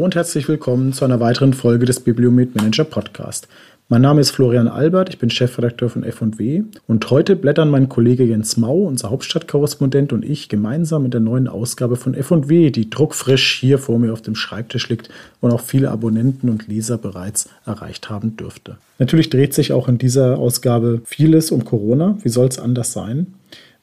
Und herzlich willkommen zu einer weiteren Folge des Bibliomet Manager Podcast. Mein Name ist Florian Albert, ich bin Chefredakteur von F&W und heute blättern mein Kollege Jens Mau, unser Hauptstadtkorrespondent und ich gemeinsam in der neuen Ausgabe von F&W, die druckfrisch hier vor mir auf dem Schreibtisch liegt und auch viele Abonnenten und Leser bereits erreicht haben dürfte. Natürlich dreht sich auch in dieser Ausgabe vieles um Corona, wie soll es anders sein?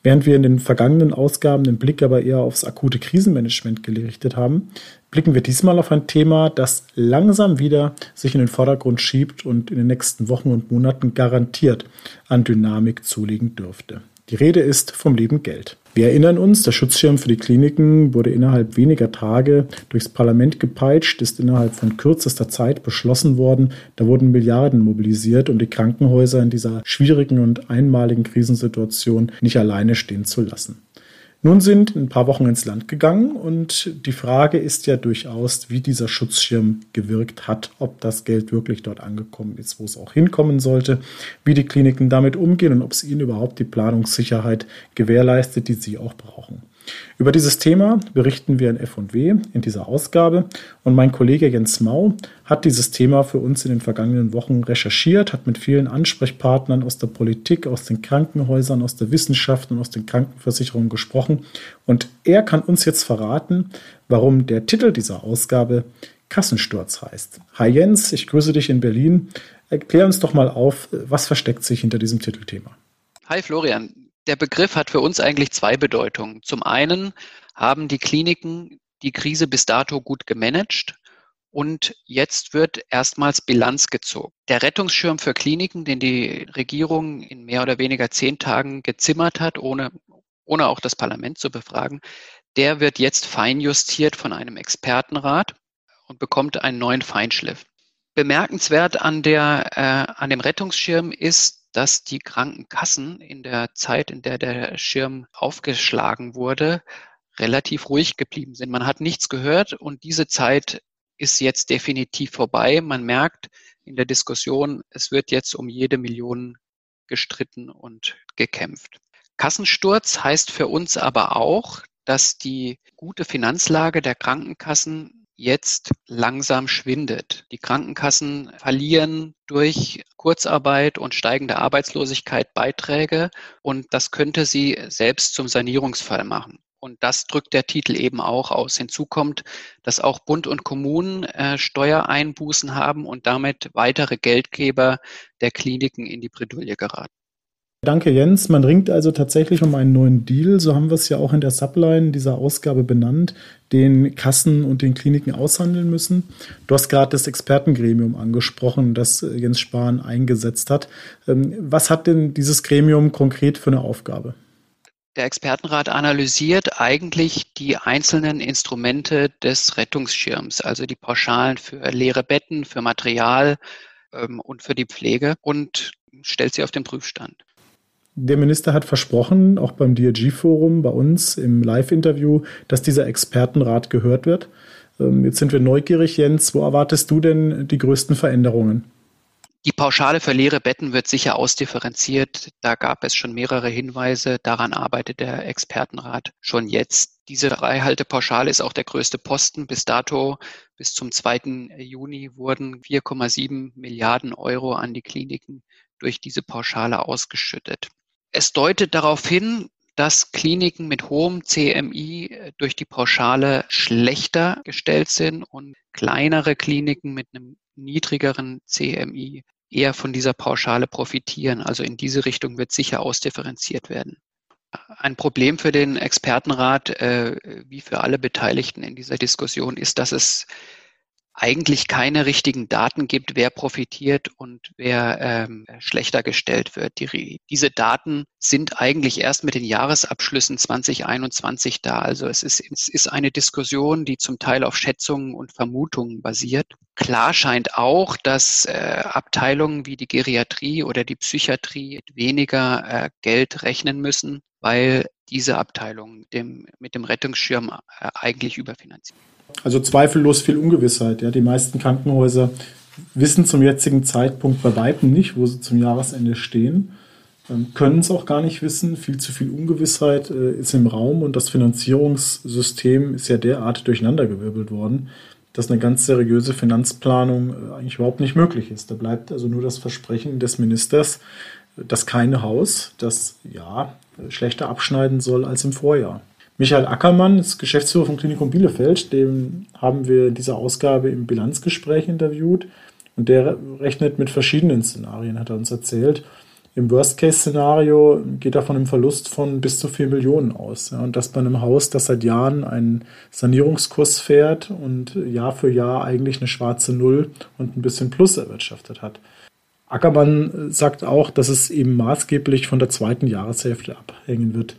Während wir in den vergangenen Ausgaben den Blick aber eher aufs akute Krisenmanagement gerichtet haben, blicken wir diesmal auf ein Thema, das langsam wieder sich in den Vordergrund schiebt und in den nächsten Wochen und Monaten garantiert an Dynamik zulegen dürfte. Die Rede ist vom lieben Geld. Wir erinnern uns, der Schutzschirm für die Kliniken wurde innerhalb weniger Tage durchs Parlament gepeitscht, ist innerhalb von kürzester Zeit beschlossen worden. Da wurden Milliarden mobilisiert, um die Krankenhäuser in dieser schwierigen und einmaligen Krisensituation nicht alleine stehen zu lassen. Nun sind ein paar Wochen ins Land gegangen und die Frage ist ja durchaus, wie dieser Schutzschirm gewirkt hat, ob das Geld wirklich dort angekommen ist, wo es auch hinkommen sollte, wie die Kliniken damit umgehen und ob es ihnen überhaupt die Planungssicherheit gewährleistet, die sie auch brauchen. Über dieses Thema berichten wir in F&W in dieser Ausgabe und mein Kollege Jens Mau hat dieses Thema für uns in den vergangenen Wochen recherchiert, hat mit vielen Ansprechpartnern aus der Politik, aus den Krankenhäusern, aus der Wissenschaft und aus den Krankenversicherungen gesprochen und er kann uns jetzt verraten, warum der Titel dieser Ausgabe Kassensturz heißt. Hi Jens, ich grüße dich in Berlin. Erklär uns doch mal auf, was versteckt sich hinter diesem Titelthema. Hi Florian, der Begriff hat für uns eigentlich zwei Bedeutungen. Zum einen haben die Kliniken die Krise bis dato gut gemanagt und jetzt wird erstmals Bilanz gezogen. Der Rettungsschirm für Kliniken, den die Regierung in mehr oder weniger zehn Tagen gezimmert hat, ohne, ohne auch das Parlament zu befragen, der wird jetzt feinjustiert von einem Expertenrat und bekommt einen neuen Feinschliff. Bemerkenswert an, der, äh, an dem Rettungsschirm ist, dass die Krankenkassen in der Zeit, in der der Schirm aufgeschlagen wurde, relativ ruhig geblieben sind. Man hat nichts gehört und diese Zeit ist jetzt definitiv vorbei. Man merkt in der Diskussion, es wird jetzt um jede Million gestritten und gekämpft. Kassensturz heißt für uns aber auch, dass die gute Finanzlage der Krankenkassen jetzt langsam schwindet. Die Krankenkassen verlieren durch Kurzarbeit und steigende Arbeitslosigkeit Beiträge und das könnte sie selbst zum Sanierungsfall machen. Und das drückt der Titel eben auch aus. Hinzu kommt, dass auch Bund und Kommunen äh, Steuereinbußen haben und damit weitere Geldgeber der Kliniken in die Bredouille geraten. Danke, Jens. Man ringt also tatsächlich um einen neuen Deal. So haben wir es ja auch in der Subline dieser Ausgabe benannt, den Kassen und den Kliniken aushandeln müssen. Du hast gerade das Expertengremium angesprochen, das Jens Spahn eingesetzt hat. Ähm, was hat denn dieses Gremium konkret für eine Aufgabe? Der Expertenrat analysiert eigentlich die einzelnen Instrumente des Rettungsschirms, also die Pauschalen für leere Betten, für Material ähm, und für die Pflege und stellt sie auf den Prüfstand. Der Minister hat versprochen, auch beim DRG-Forum bei uns im Live-Interview, dass dieser Expertenrat gehört wird. Ähm, jetzt sind wir neugierig, Jens. Wo erwartest du denn die größten Veränderungen? Die Pauschale für leere Betten wird sicher ausdifferenziert. Da gab es schon mehrere Hinweise. Daran arbeitet der Expertenrat schon jetzt. Diese Freihaltepauschale ist auch der größte Posten. Bis dato, bis zum 2. Juni, wurden 4,7 Milliarden Euro an die Kliniken durch diese Pauschale ausgeschüttet. Es deutet darauf hin, dass Kliniken mit hohem CMI äh, durch die Pauschale schlechter gestellt sind und kleinere Kliniken mit einem niedrigeren CMI eher von dieser Pauschale profitieren. Also in diese Richtung wird sicher ausdifferenziert werden. Ein Problem für den Expertenrat, äh, wie für alle Beteiligten in dieser Diskussion, ist, dass es eigentlich keine richtigen Daten gibt, wer profitiert und wer ähm, schlechter gestellt wird. Die, diese Daten sind eigentlich erst mit den Jahresabschlüssen 2021 da. Also es ist, es ist eine Diskussion, die zum Teil auf Schätzungen und Vermutungen basiert. Klar scheint auch, dass äh, Abteilungen wie die Geriatrie oder die Psychiatrie weniger äh, Geld rechnen müssen, weil diese Abteilungen dem, mit dem Rettungsschirm äh, eigentlich überfinanziert. Also zweifellos viel Ungewissheit. Ja. Die meisten Krankenhäuser wissen zum jetzigen Zeitpunkt bei Weitem nicht, wo sie zum Jahresende stehen, ähm, können es auch gar nicht wissen. Viel zu viel Ungewissheit äh, ist im Raum und das Finanzierungssystem ist ja derart durcheinandergewirbelt worden, dass eine ganz seriöse Finanzplanung äh, eigentlich überhaupt nicht möglich ist. Da bleibt also nur das Versprechen des Ministers, dass kein Haus das ja schlechter abschneiden soll als im Vorjahr. Michael Ackermann ist Geschäftsführer vom Klinikum Bielefeld. Dem haben wir in dieser Ausgabe im Bilanzgespräch interviewt. Und der rechnet mit verschiedenen Szenarien, hat er uns erzählt. Im Worst-Case-Szenario geht er von einem Verlust von bis zu 4 Millionen aus. Ja, und das bei einem Haus, das seit Jahren einen Sanierungskurs fährt und Jahr für Jahr eigentlich eine schwarze Null und ein bisschen Plus erwirtschaftet hat. Ackermann sagt auch, dass es eben maßgeblich von der zweiten Jahreshälfte abhängen wird,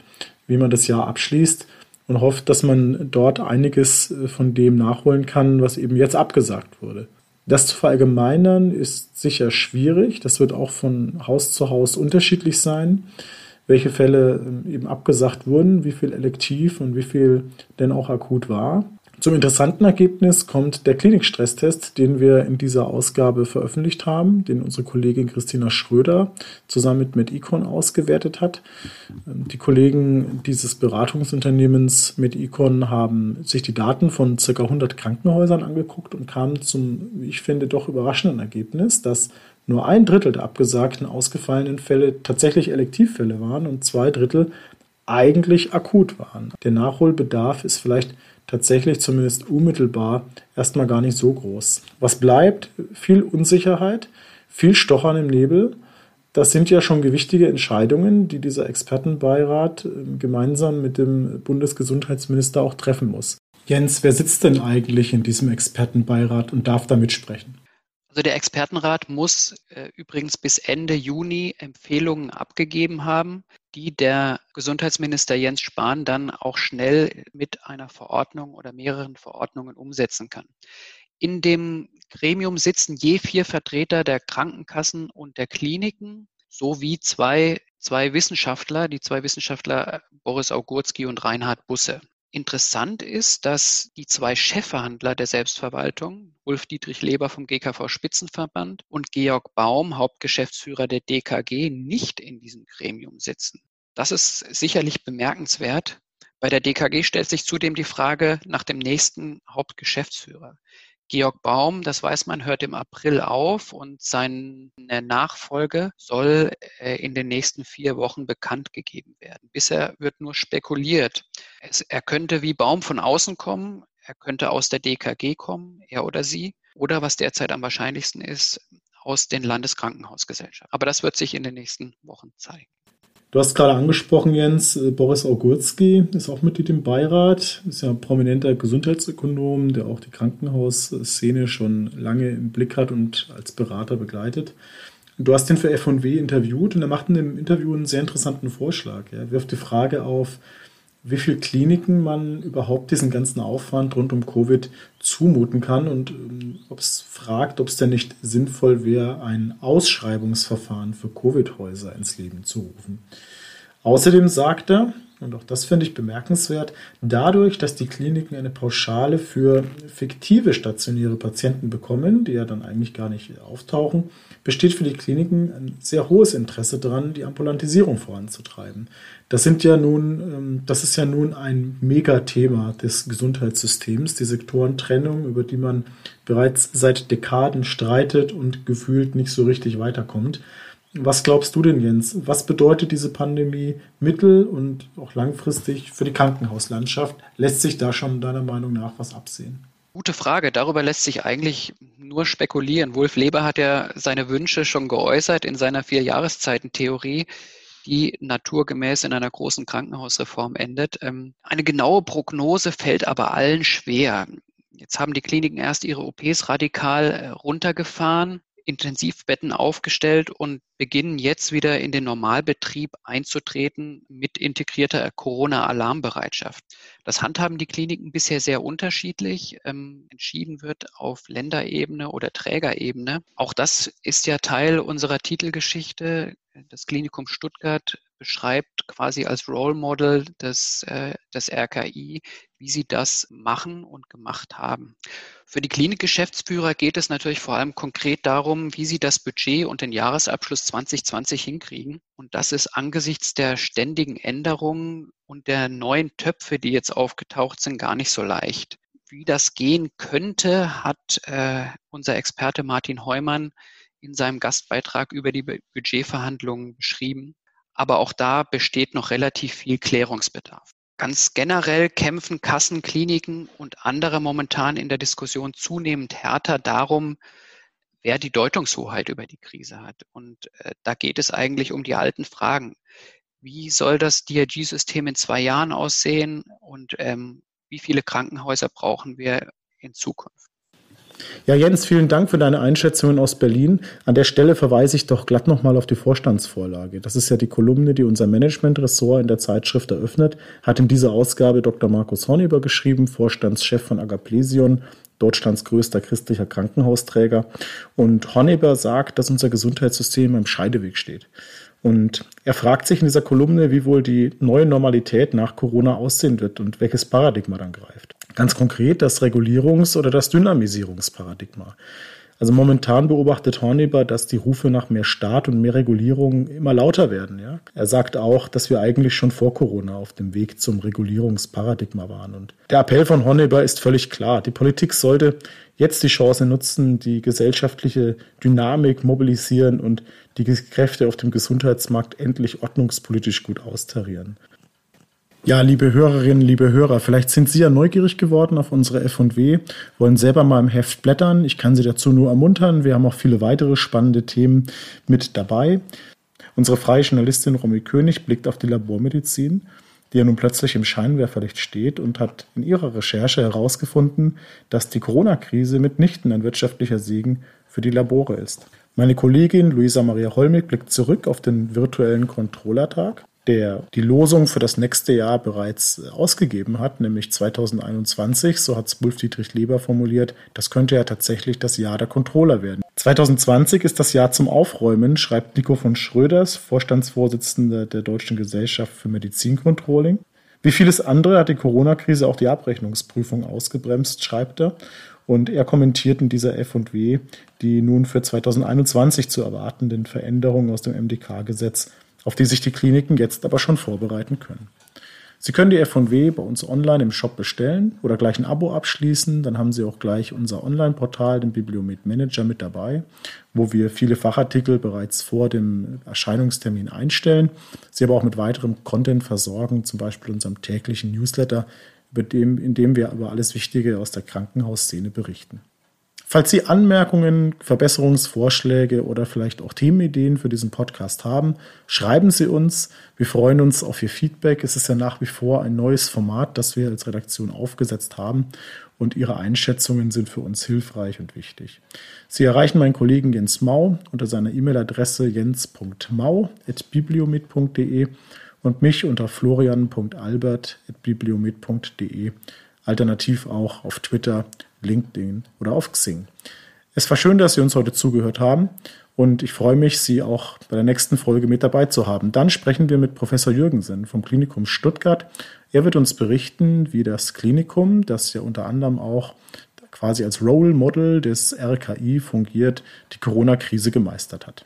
wie man das Jahr abschließt und hofft, dass man dort einiges von dem nachholen kann, was eben jetzt abgesagt wurde. Das zu verallgemeinern ist sicher schwierig. Das wird auch von Haus zu Haus unterschiedlich sein, welche Fälle ähm, eben abgesagt wurden, wie viel elektiv und wie viel denn auch akut war. Zum interessanten Ergebnis kommt der Klinikstresstest, den wir in dieser Ausgabe veröffentlicht haben, den unsere Kollegin Christina Schröder zusammen mit MedEcon ausgewertet hat. Die Kollegen dieses Beratungsunternehmens MedEcon haben sich die Daten von ca. 100 Krankenhäusern angeguckt und kamen zum, wie ich finde, doch überraschenden Ergebnis, dass nur ein Drittel der abgesagten ausgefallenen Fälle tatsächlich Elektivfälle waren und zwei Drittel eigentlich akut waren. Der Nachholbedarf ist vielleicht tatsächlich zumindest unmittelbar erstmal gar nicht so groß. Was bleibt? Viel Unsicherheit, viel Stochern im Nebel. Das sind ja schon gewichtige Entscheidungen, die dieser Expertenbeirat ähm, gemeinsam mit dem Bundesgesundheitsminister auch treffen muss. Jens, wer sitzt denn eigentlich in diesem Expertenbeirat und darf da mitsprechen? Also der Expertenrat muss äh, übrigens bis Ende Juni Empfehlungen abgegeben haben, die der Gesundheitsminister Jens Spahn dann auch schnell mit einer Verordnung oder mehreren Verordnungen umsetzen kann. In dem Gremium sitzen je vier Vertreter der Krankenkassen und der Kliniken sowie zwei, zwei Wissenschaftler, die zwei Wissenschaftler äh, Boris Augurski und Reinhard Busse. Interessant ist, dass die zwei Chefverhandler der Selbstverwaltung, Ulf Dietrich Leber vom GKV Spitzenverband und Georg Baum, Hauptgeschäftsführer der DKG, nicht in diesem Gremium sitzen. Das ist sicherlich bemerkenswert. Bei der DKG stellt sich zudem die Frage nach dem nächsten Hauptgeschäftsführer. Georg Baum, das weiß man, hört im April auf und seine Nachfolge soll äh, in den nächsten vier Wochen bekannt gegeben werden. Bisher wird nur spekuliert. Es, er könnte wie Baum von außen kommen, er könnte aus der DKG kommen, er oder sie, oder was derzeit am wahrscheinlichsten ist, aus den Landeskrankenhausgesellschaften. Aber das wird sich in den nächsten Wochen zeigen. Du hast gerade angesprochen, Jens, äh, Boris Augurski ist auch Mitglied im Beirat, ist ja ein prominenter Gesundheitsökonom, der auch die Krankenhausszene schon lange im Blick hat und als Berater begleitet. Du hast ihn für F&W interviewt und er macht in dem Interview einen sehr interessanten Vorschlag. Er wirft die Frage auf, wie viele Kliniken man überhaupt diesen ganzen Aufwand rund um Covid zumuten kann und ähm, ob es fragt, ob es denn nicht sinnvoll wäre, ein Ausschreibungsverfahren für Covid-Häuser ins Leben zu rufen. Außerdem sagt er, und auch das finde ich bemerkenswert, dadurch, dass die Kliniken eine Pauschale für fiktive stationäre Patienten bekommen, die ja dann eigentlich gar nicht auftauchen, besteht für die Kliniken ein sehr hohes Interesse daran, die Ambulantisierung voranzutreiben. Das sind ja nun, ähm, das ist ja nun ein Megathema des Gesundheitssystems, die Sektorentrennung, über die man bereits seit Dekaden streitet und gefühlt nicht so richtig weiterkommt. Was glaubst du denn, Jens? Was bedeutet diese Pandemie mittel- und auch langfristig für die Krankenhauslandschaft? Lässt sich da schon deiner Meinung nach was absehen? Gute Frage. Darüber lässt sich eigentlich nur spekulieren. Wolf Leber hat ja seine Wünsche schon geäußert in seiner Vier-Jahreszeiten-Theorie die naturgemäß in einer großen Krankenhausreform endet. Ähm, eine genaue Prognose fällt aber allen schwer. Jetzt haben die Kliniken erst ihre OPs radikal äh, runtergefahren. Intensivbetten aufgestellt und beginnen jetzt wieder in den Normalbetrieb einzutreten mit integrierter Corona-Alarmbereitschaft. Das handhaben die Kliniken bisher sehr unterschiedlich. Ähm, entschieden wird auf Länderebene oder Trägerebene. Auch das ist ja Teil unserer Titelgeschichte. Das Klinikum Stuttgart beschreibt quasi als Role Model des, äh, des RKI, wie sie das machen und gemacht haben. Für die Klinikgeschäftsführer geht es natürlich vor allem konkret darum, wie sie das Budget und den Jahresabschluss 2020 hinkriegen. Und das ist angesichts der ständigen Änderungen und der neuen Töpfe, die jetzt aufgetaucht sind, gar nicht so leicht. wie das gehen könnte, hat äh, unser Experte Martin Heumann in seinem Gastbeitrag über die Budgetverhandlungen beschrieben. Aber auch da besteht noch relativ viel Klärungsbedarf. Ganz generell kämpfen Kassen, Kliniken und andere momentan in der Diskussion zunehmend härter darum, wer die Deutungshoheit über die Krise hat. Und äh, da geht es eigentlich um die alten Fragen. Wie soll das DRG-System in zwei Jahren aussehen und ähm, wie viele Krankenhäuser brauchen wir in Zukunft? Ja, Jens, vielen Dank für deine Einschätzungen aus Berlin. An der Stelle verweise ich doch glatt nochmal auf die Vorstandsvorlage. Das ist ja die Kolumne, die unser Managementressort in der Zeitschrift eröffnet. Hat in dieser Ausgabe Dr. Markus Horneber geschrieben, Vorstandschef von Agaplesion, Deutschlands größter christlicher Krankenhausträger. Und Horneber sagt, dass unser Gesundheitssystem am Scheideweg steht. Und er fragt sich in dieser Kolumne, wie wohl die neue Normalität nach Corona aussehen wird und welches Paradigma dann greift. Ganz konkret das Regulierungs- oder das Dynamisierungsparadigma. Also momentan beobachtet Horneber, dass die Rufe nach mehr Staat und mehr Regulierung immer lauter werden. Ja? Er sagt auch, dass wir eigentlich schon vor Corona auf dem Weg zum Regulierungsparadigma waren. Und der Appell von Horneber ist völlig klar. Die Politik sollte jetzt die Chance nutzen, die gesellschaftliche Dynamik mobilisieren und die Kräfte auf dem Gesundheitsmarkt endlich ordnungspolitisch gut austarieren. Ja, liebe Hörerinnen, liebe Hörer, vielleicht sind Sie ja neugierig geworden auf unsere F&W, wollen selber mal im Heft blättern. Ich kann Sie dazu nur ermuntern. Wir haben auch viele weitere spannende Themen mit dabei. Unsere freie Journalistin Romy König blickt auf die Labormedizin, die ja nun plötzlich im Scheinwerferlicht steht und hat in ihrer Recherche herausgefunden, dass die Corona-Krise mitnichten ein wirtschaftlicher Segen für die Labore ist. Meine Kollegin Luisa Maria Holmig blickt zurück auf den virtuellen Controllertag der die Losung für das nächste Jahr bereits ausgegeben hat, nämlich 2021, so hat es Wolf-Dietrich Leber formuliert, das könnte ja tatsächlich das Jahr der Controller werden. 2020 ist das Jahr zum Aufräumen, schreibt Nico von Schröders, Vorstandsvorsitzender der Deutschen Gesellschaft für Medizincontrolling. Wie vieles andere hat die Corona-Krise auch die Abrechnungsprüfung ausgebremst, schreibt er. Und er kommentiert in dieser F&W die nun für 2021 zu erwartenden Veränderungen aus dem MDK-Gesetz auf die sich die Kliniken jetzt aber schon vorbereiten können. Sie können die F&W bei uns online im Shop bestellen oder gleich ein Abo abschließen. Dann haben Sie auch gleich unser Online-Portal, den Bibliomet Manager, mit dabei, wo wir viele Fachartikel bereits vor dem Erscheinungstermin einstellen. Sie aber auch mit weiterem Content versorgen, zum Beispiel unserem täglichen Newsletter, in dem wir über alles Wichtige aus der Krankenhausszene berichten. Falls Sie Anmerkungen, Verbesserungsvorschläge oder vielleicht auch Themenideen für diesen Podcast haben, schreiben Sie uns. Wir freuen uns auf Ihr Feedback. Es ist ja nach wie vor ein neues Format, das wir als Redaktion aufgesetzt haben und Ihre Einschätzungen sind für uns hilfreich und wichtig. Sie erreichen meinen Kollegen Jens Mau unter seiner E-Mail-Adresse jens.mau.bibliomet.de und mich unter florian.albert.bibliomet.de alternativ auch auf Twitter, LinkedIn oder auf Xing. Es war schön, dass Sie uns heute zugehört haben und ich freue mich, Sie auch bei der nächsten Folge mit dabei zu haben. Dann sprechen wir mit Professor Jürgensen vom Klinikum Stuttgart. Er wird uns berichten, wie das Klinikum, das ja unter anderem auch quasi als Role Model des RKI fungiert, die Corona-Krise gemeistert hat.